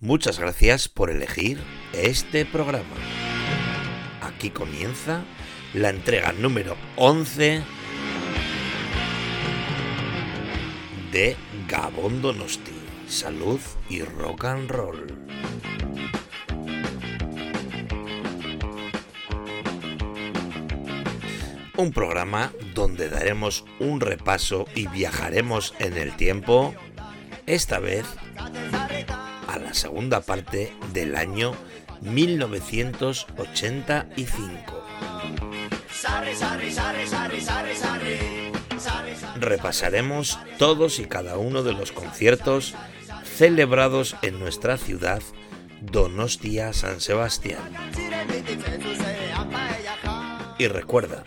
Muchas gracias por elegir este programa. Aquí comienza la entrega número 11 de Gabón Donosti. Salud y rock and roll. Un programa donde daremos un repaso y viajaremos en el tiempo, esta vez la segunda parte del año 1985. Repasaremos todos y cada uno de los conciertos celebrados en nuestra ciudad, Donostia San Sebastián. Y recuerda,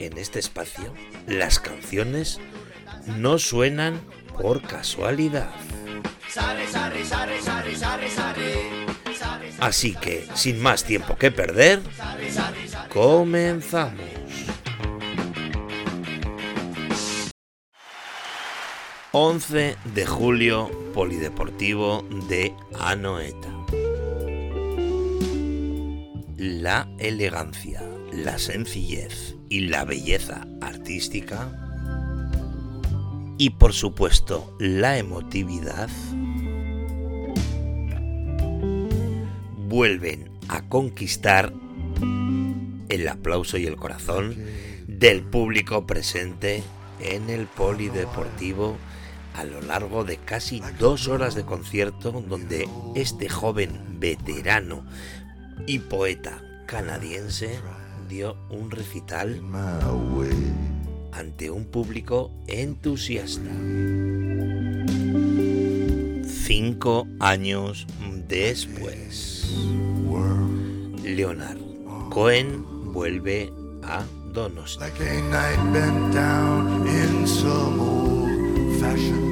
en este espacio las canciones no suenan por casualidad. Así que, sin más tiempo que perder, comenzamos. ...11 de julio, Polideportivo de Anoeta. La elegancia, la sencillez y la belleza artística y por supuesto la emotividad vuelven a conquistar el aplauso y el corazón del público presente en el polideportivo a lo largo de casi dos horas de concierto donde este joven veterano y poeta canadiense dio un recital ante un público entusiasta. Cinco años después, Leonard Cohen vuelve a Donostia. y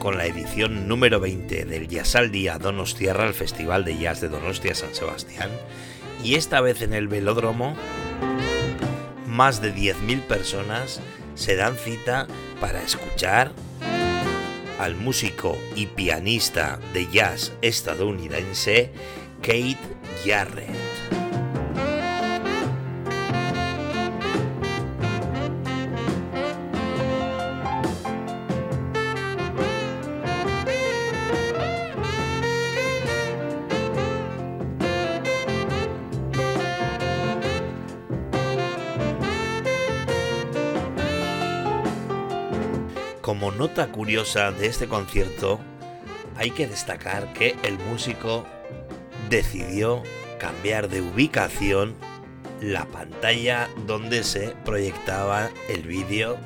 con la edición número 20 del Jazz al Día Donostierra, el Festival de Jazz de Donostia San Sebastián, y esta vez en el velódromo, más de 10.000 personas se dan cita para escuchar al músico y pianista de jazz estadounidense Kate Jarrett. Curiosa de este concierto, hay que destacar que el músico decidió cambiar de ubicación la pantalla donde se proyectaba el vídeo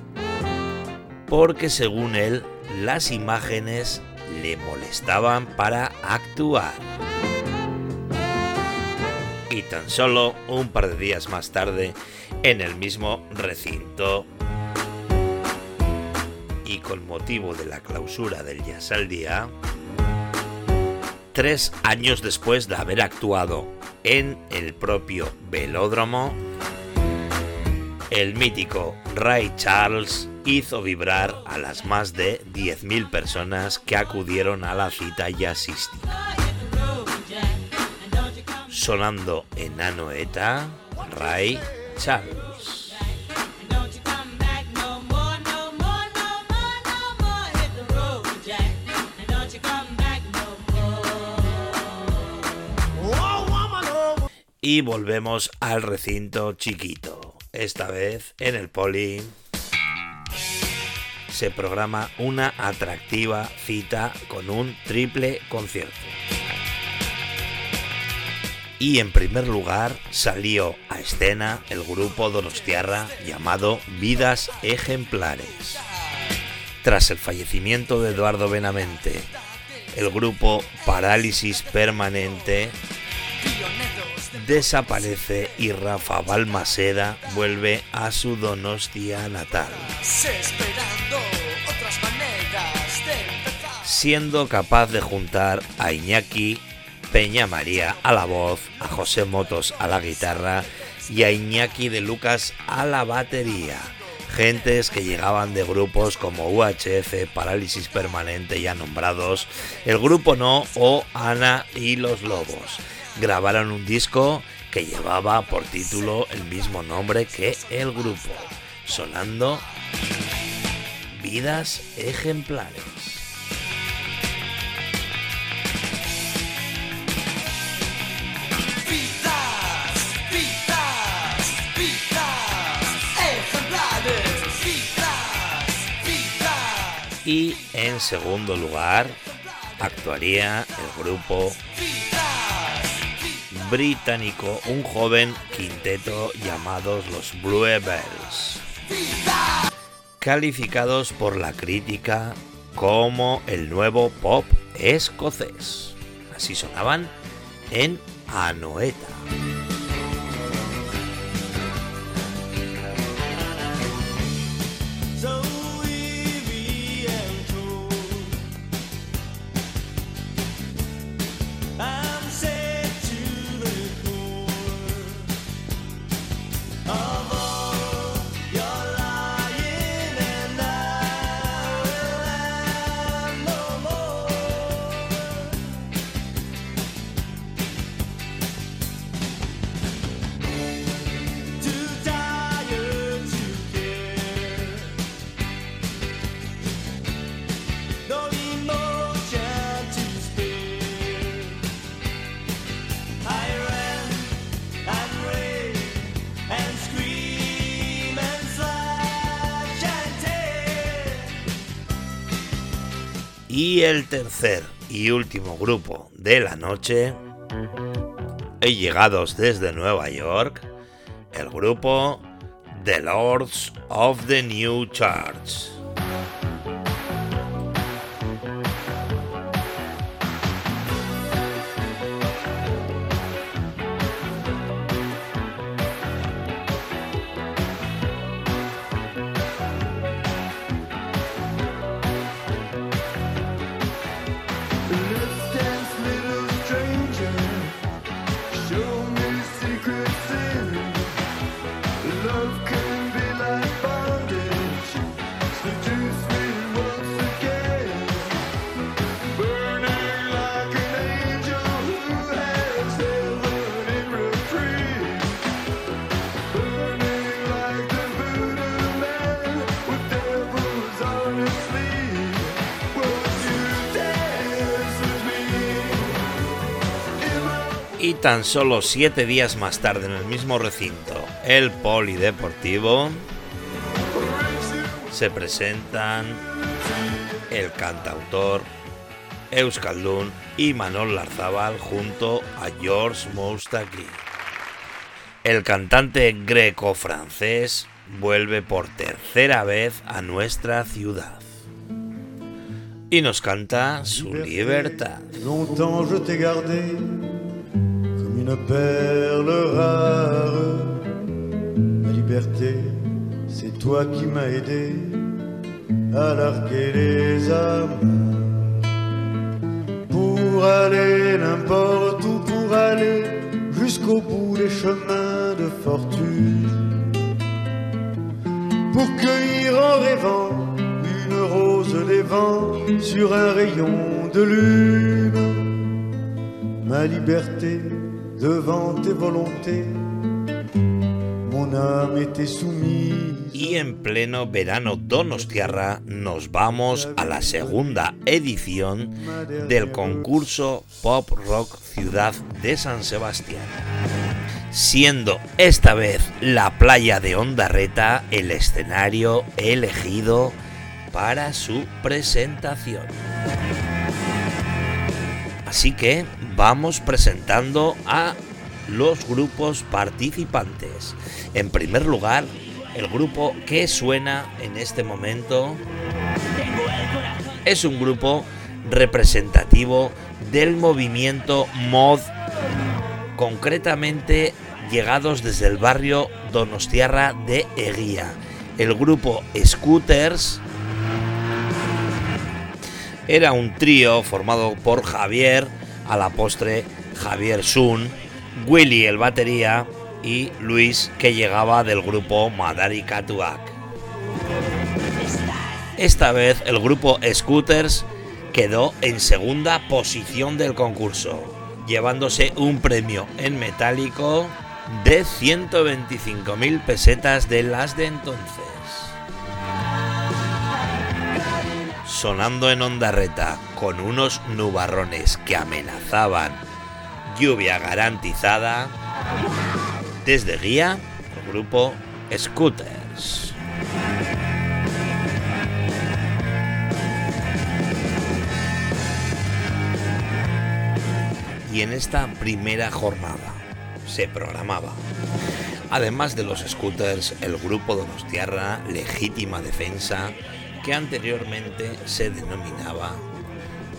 porque según él las imágenes le molestaban para actuar. Y tan solo un par de días más tarde, en el mismo recinto motivo de la clausura del Jazz al Día, tres años después de haber actuado en el propio velódromo, el mítico Ray Charles hizo vibrar a las más de 10.000 personas que acudieron a la cita jazzística. Sonando en Anoeta, Ray Charles. Y volvemos al recinto chiquito. Esta vez en el poli se programa una atractiva cita con un triple concierto. Y en primer lugar salió a escena el grupo Donostiarra llamado Vidas Ejemplares. Tras el fallecimiento de Eduardo Benamente, el grupo Parálisis Permanente desaparece y Rafa Balmaseda vuelve a su Donostia natal. Siendo capaz de juntar a Iñaki Peña María a la voz, a José Motos a la guitarra y a Iñaki de Lucas a la batería. Gentes que llegaban de grupos como UHF, Parálisis Permanente ya nombrados, El Grupo No o Ana y los Lobos grabaron un disco que llevaba por título el mismo nombre que el grupo, sonando Vidas Ejemplares. Y en segundo lugar actuaría el grupo británico un joven quinteto llamados los Bluebells, calificados por la crítica como el nuevo pop escocés. Así sonaban en Anoeta. Y el tercer y último grupo de la noche, llegados desde Nueva York, el grupo The Lords of the New Church. Tan solo siete días más tarde en el mismo recinto, el Polideportivo, se presentan el cantautor Euskaldun y Manol Larzabal junto a George Moustaki. El cantante greco-francés vuelve por tercera vez a nuestra ciudad y nos canta su libertad. Une perle rare. Ma liberté, c'est toi qui m'as aidé à larguer les armes. Pour aller n'importe où, pour aller jusqu'au bout des chemins de fortune. Pour cueillir en rêvant une rose des vents sur un rayon de lune. Ma liberté, devant tes volontés. Mon âme était soumise. Y en pleno verano Donostiarra nos vamos a la segunda edición del concurso Pop Rock Ciudad de San Sebastián. Siendo esta vez la playa de Ondarreta el escenario elegido para su presentación. Así que vamos presentando a los grupos participantes. En primer lugar, el grupo que suena en este momento es un grupo representativo del movimiento mod concretamente llegados desde el barrio Donostiarra de Eguía. El grupo Scooters era un trío formado por Javier, a la postre Javier Sun, Willy el batería y Luis que llegaba del grupo Madari Katuak. Esta vez el grupo Scooters quedó en segunda posición del concurso, llevándose un premio en metálico de 125.000 pesetas de las de entonces. Sonando en Ondarreta con unos nubarrones que amenazaban lluvia garantizada, desde Guía, el grupo Scooters. Y en esta primera jornada se programaba, además de los scooters, el grupo Donostiarra Legítima Defensa, que anteriormente se denominaba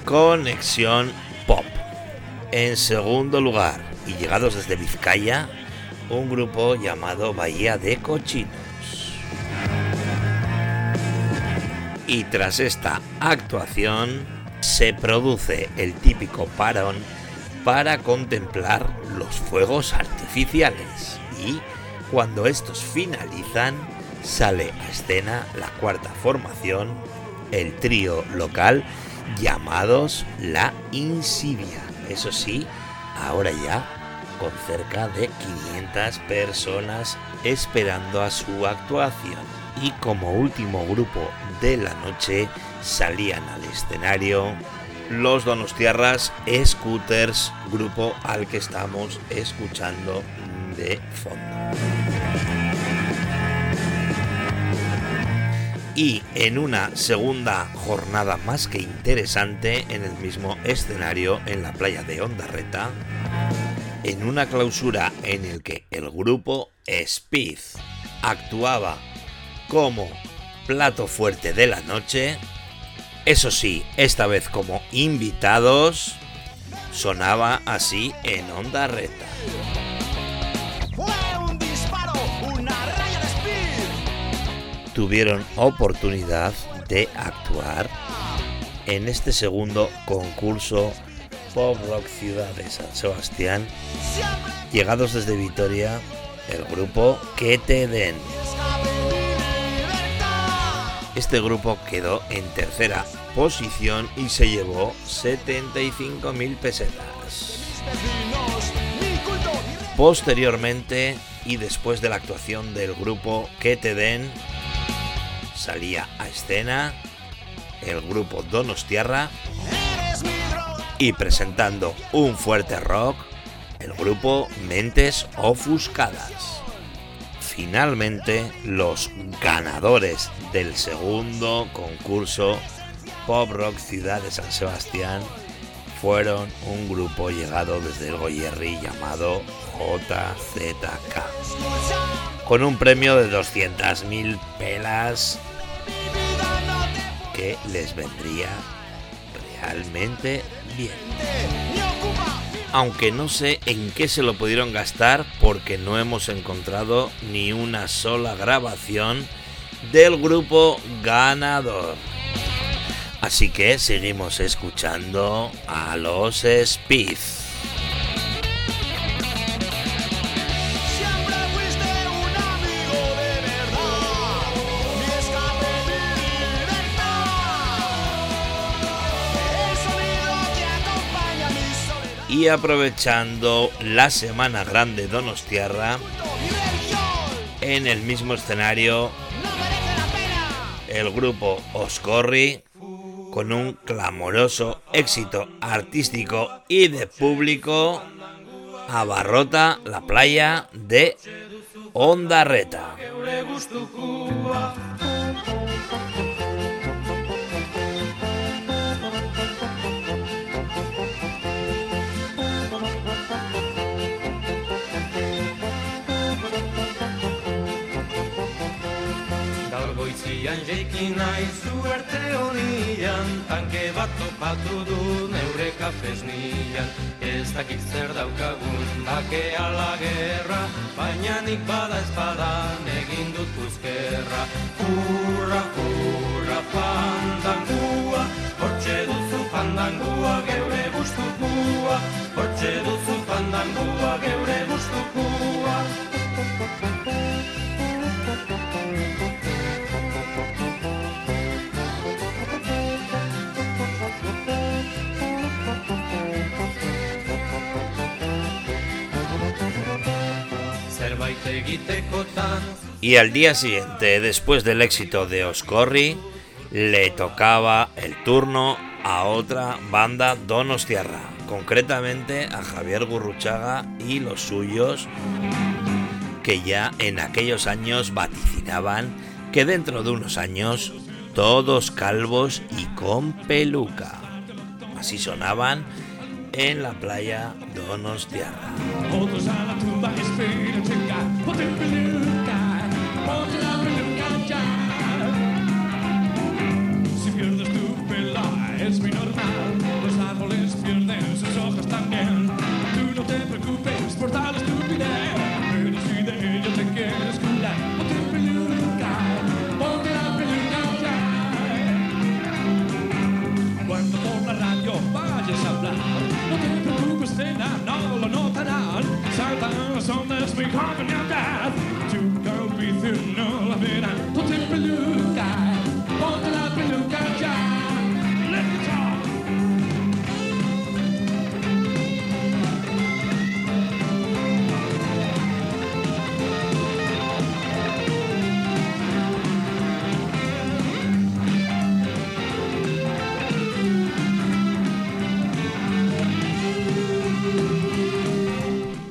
Conexión Pop. En segundo lugar, y llegados desde Vizcaya, un grupo llamado Bahía de Cochinos. Y tras esta actuación se produce el típico parón para contemplar los fuegos artificiales y cuando estos finalizan sale a escena la cuarta formación, el trío local llamados La Insidia. Eso sí, ahora ya con cerca de 500 personas esperando a su actuación. Y como último grupo de la noche salían al escenario los Donostiarras Scooters, grupo al que estamos escuchando de fondo. Y en una segunda jornada más que interesante en el mismo escenario en la playa de Ondarreta, en una clausura en el que el grupo Speed actuaba como plato fuerte de la noche, eso sí, esta vez como invitados, sonaba así en Onda Reta. Tuvieron oportunidad de actuar en este segundo concurso Pop Rock Ciudad de San Sebastián, llegados desde Vitoria, el grupo Que Te Den. Este grupo quedó en tercera posición y se llevó 75.000 pesetas. Posteriormente y después de la actuación del grupo Que Te Den, salía a escena el grupo Donostiarra y presentando un fuerte rock, el grupo Mentes Ofuscadas. Finalmente, los ganadores del segundo concurso Pop Rock Ciudad de San Sebastián fueron un grupo llegado desde el Goyerri llamado JZK, con un premio de 200.000 pelas que les vendría realmente bien. Aunque no sé en qué se lo pudieron gastar porque no hemos encontrado ni una sola grabación del grupo ganador. Así que seguimos escuchando a los Speed. Y aprovechando la Semana Grande Donostiarra, en el mismo escenario, el grupo Oscorri, con un clamoroso éxito artístico y de público, abarrota la playa de Ondarreta. Jeiki nahi zuerte honian Tanke bat topatu du neure kafes nian Ez dakit zer daukagun Bakea la guerra, baina nik bada espada egin dut buzkerra. Hurra, hurra, pandangua, hortxe duzu pandangua geure gustukua, hortxe duzu pandangua geure gustukua. Y al día siguiente, después del éxito de Oscorri, le tocaba el turno a otra banda donostiarra, concretamente a Javier Gurruchaga y los suyos, que ya en aquellos años vaticinaban que dentro de unos años todos calvos y con peluca. Así sonaban en la playa Donostiarra.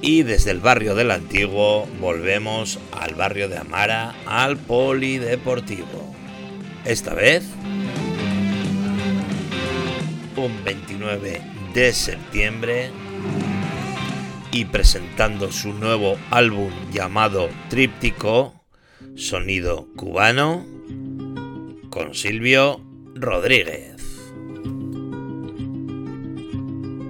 Y desde el barrio del Antiguo volvemos al barrio de Amara, al Polideportivo. Esta vez, un 29 de septiembre, y presentando su nuevo álbum llamado Tríptico, Sonido Cubano, con Silvio Rodríguez.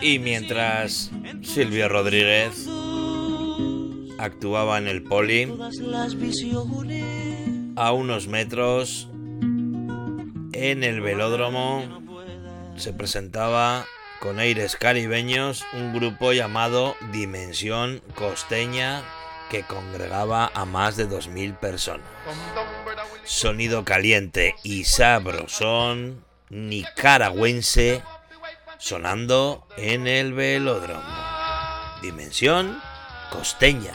Y mientras Silvio Rodríguez actuaba en el poli, a unos metros, en el velódromo, se presentaba con aires caribeños un grupo llamado Dimensión Costeña que congregaba a más de 2.000 personas. Sonido caliente y sabrosón nicaragüense sonando en el velódromo. Dimensión Costeña.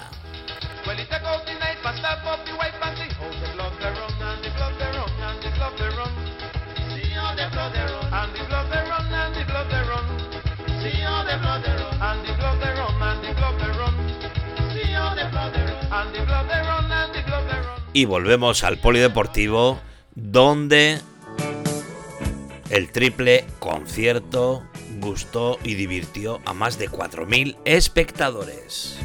Y volvemos al polideportivo donde el triple concierto gustó y divirtió a más de 4.000 espectadores.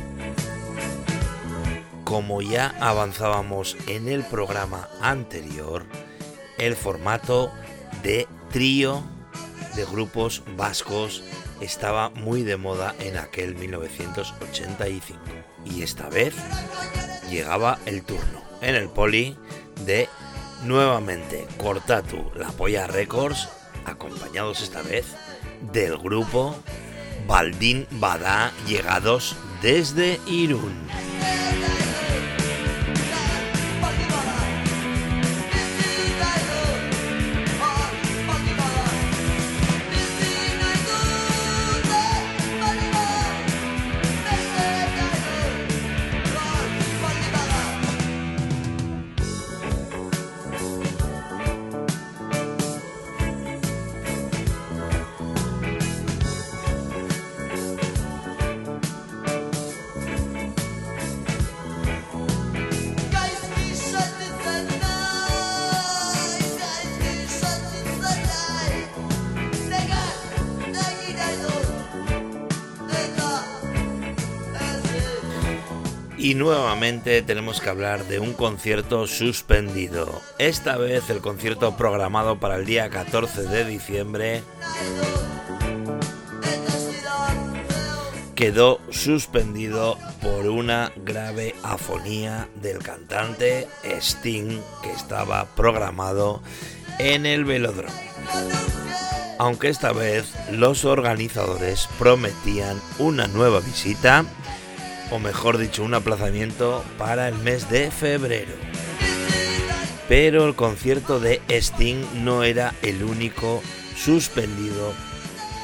Como ya avanzábamos en el programa anterior, el formato de trío de grupos vascos estaba muy de moda en aquel 1985. Y esta vez llegaba el turno en el poli de nuevamente Cortatu, La Polla Records, acompañados esta vez del grupo Baldín Badá llegados desde Irún. Y nuevamente tenemos que hablar de un concierto suspendido. Esta vez el concierto programado para el día 14 de diciembre quedó suspendido por una grave afonía del cantante Sting que estaba programado en el velódromo. Aunque esta vez los organizadores prometían una nueva visita o mejor dicho, un aplazamiento para el mes de febrero. Pero el concierto de Sting no era el único suspendido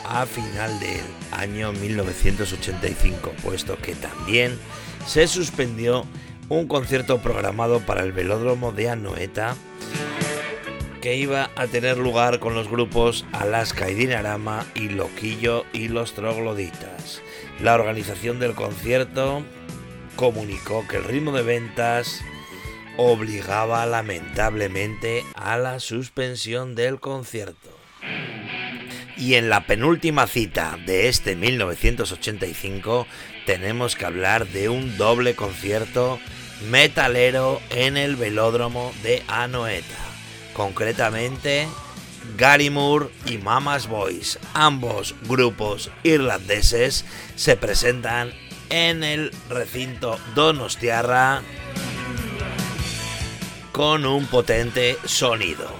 a final del año 1985, puesto que también se suspendió un concierto programado para el velódromo de Anoeta que iba a tener lugar con los grupos Alaska y Dinarama y Loquillo y los Trogloditas. La organización del concierto comunicó que el ritmo de ventas obligaba lamentablemente a la suspensión del concierto. Y en la penúltima cita de este 1985 tenemos que hablar de un doble concierto metalero en el velódromo de Anoeta. Concretamente, Gary Moore y Mama's Boys, ambos grupos irlandeses, se presentan en el recinto Donostiarra con un potente sonido.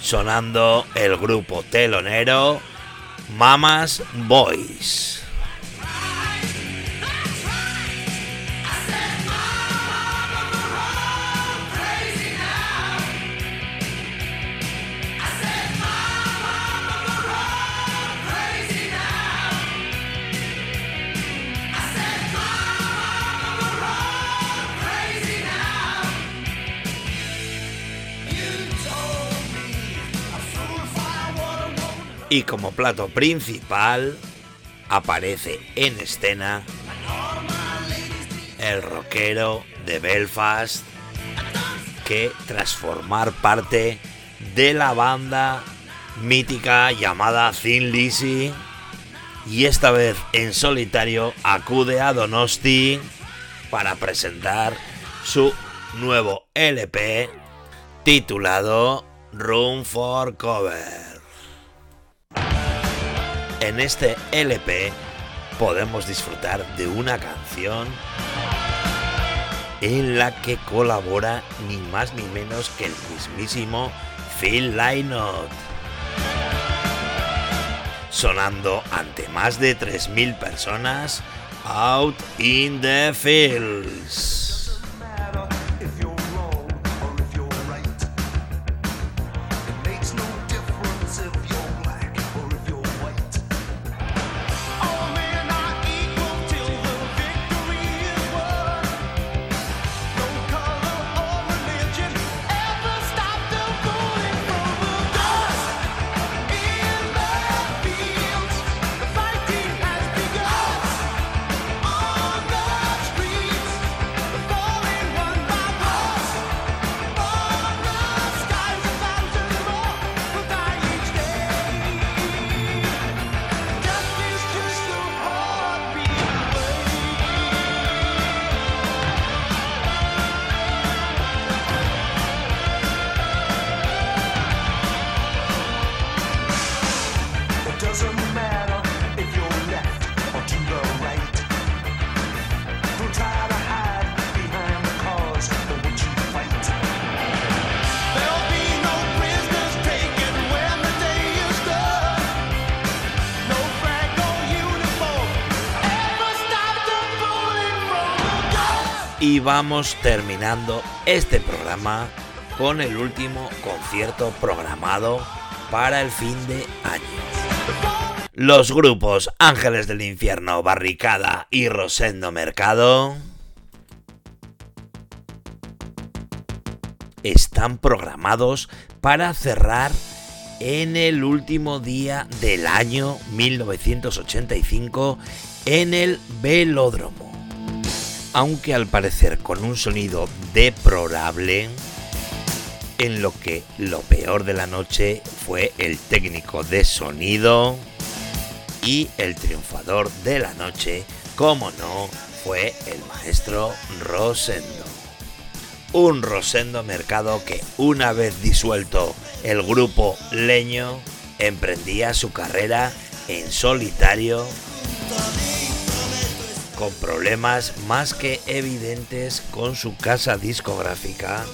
Sonando el grupo telonero Mama's Boys. Y como plato principal aparece en escena el rockero de Belfast que tras formar parte de la banda mítica llamada Thin Lizzy y esta vez en solitario acude a Donosti para presentar su nuevo LP titulado Room for Cover. En este LP podemos disfrutar de una canción en la que colabora ni más ni menos que el mismísimo Phil Lynott. Sonando ante más de 3.000 personas, Out in the Fields. Vamos terminando este programa con el último concierto programado para el fin de año. Los grupos Ángeles del Infierno, Barricada y Rosendo Mercado están programados para cerrar en el último día del año 1985 en el velódromo. Aunque al parecer con un sonido deplorable, en lo que lo peor de la noche fue el técnico de sonido y el triunfador de la noche, como no, fue el maestro Rosendo. Un Rosendo Mercado que una vez disuelto el grupo Leño, emprendía su carrera en solitario con problemas más que evidentes con su casa discográfica,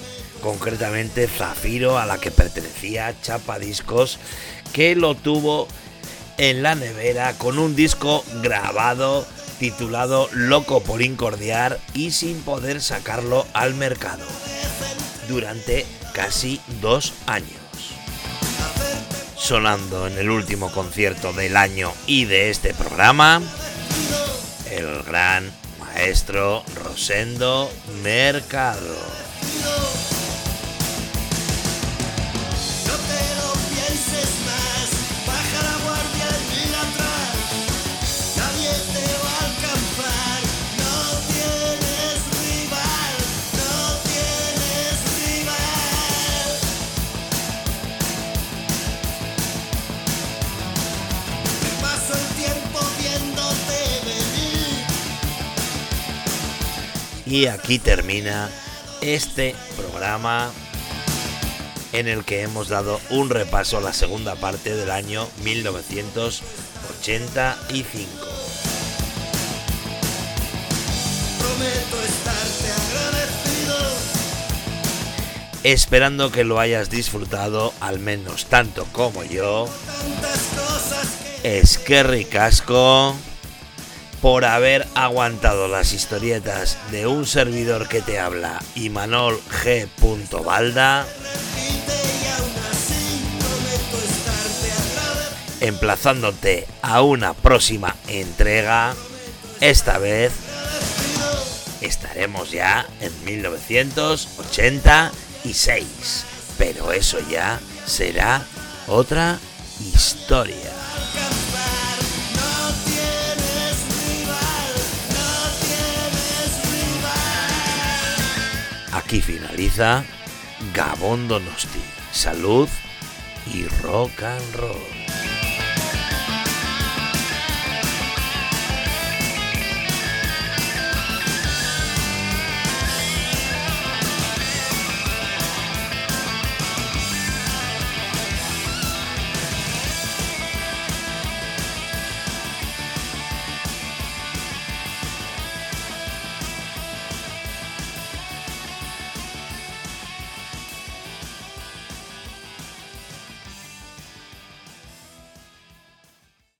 concretamente Zafiro, a la que pertenecía Chapa Discos, que lo tuvo en la nevera con un disco grabado titulado Loco por Incordiar y sin poder sacarlo al mercado durante casi dos años. Sonando en el último concierto del año y de este programa, el gran maestro Rosendo Mercado. Y aquí termina este programa en el que hemos dado un repaso a la segunda parte del año 1985. Prometo estarte agradecido. Esperando que lo hayas disfrutado al menos tanto como yo. Es que ricasco por haber aguantado las historietas de un servidor que te habla, Imanol G. Balda, emplazándote a una próxima entrega. Esta vez estaremos ya en 1986, pero eso ya será otra historia. Aquí finaliza Gabón Donosti. Salud y rock and roll.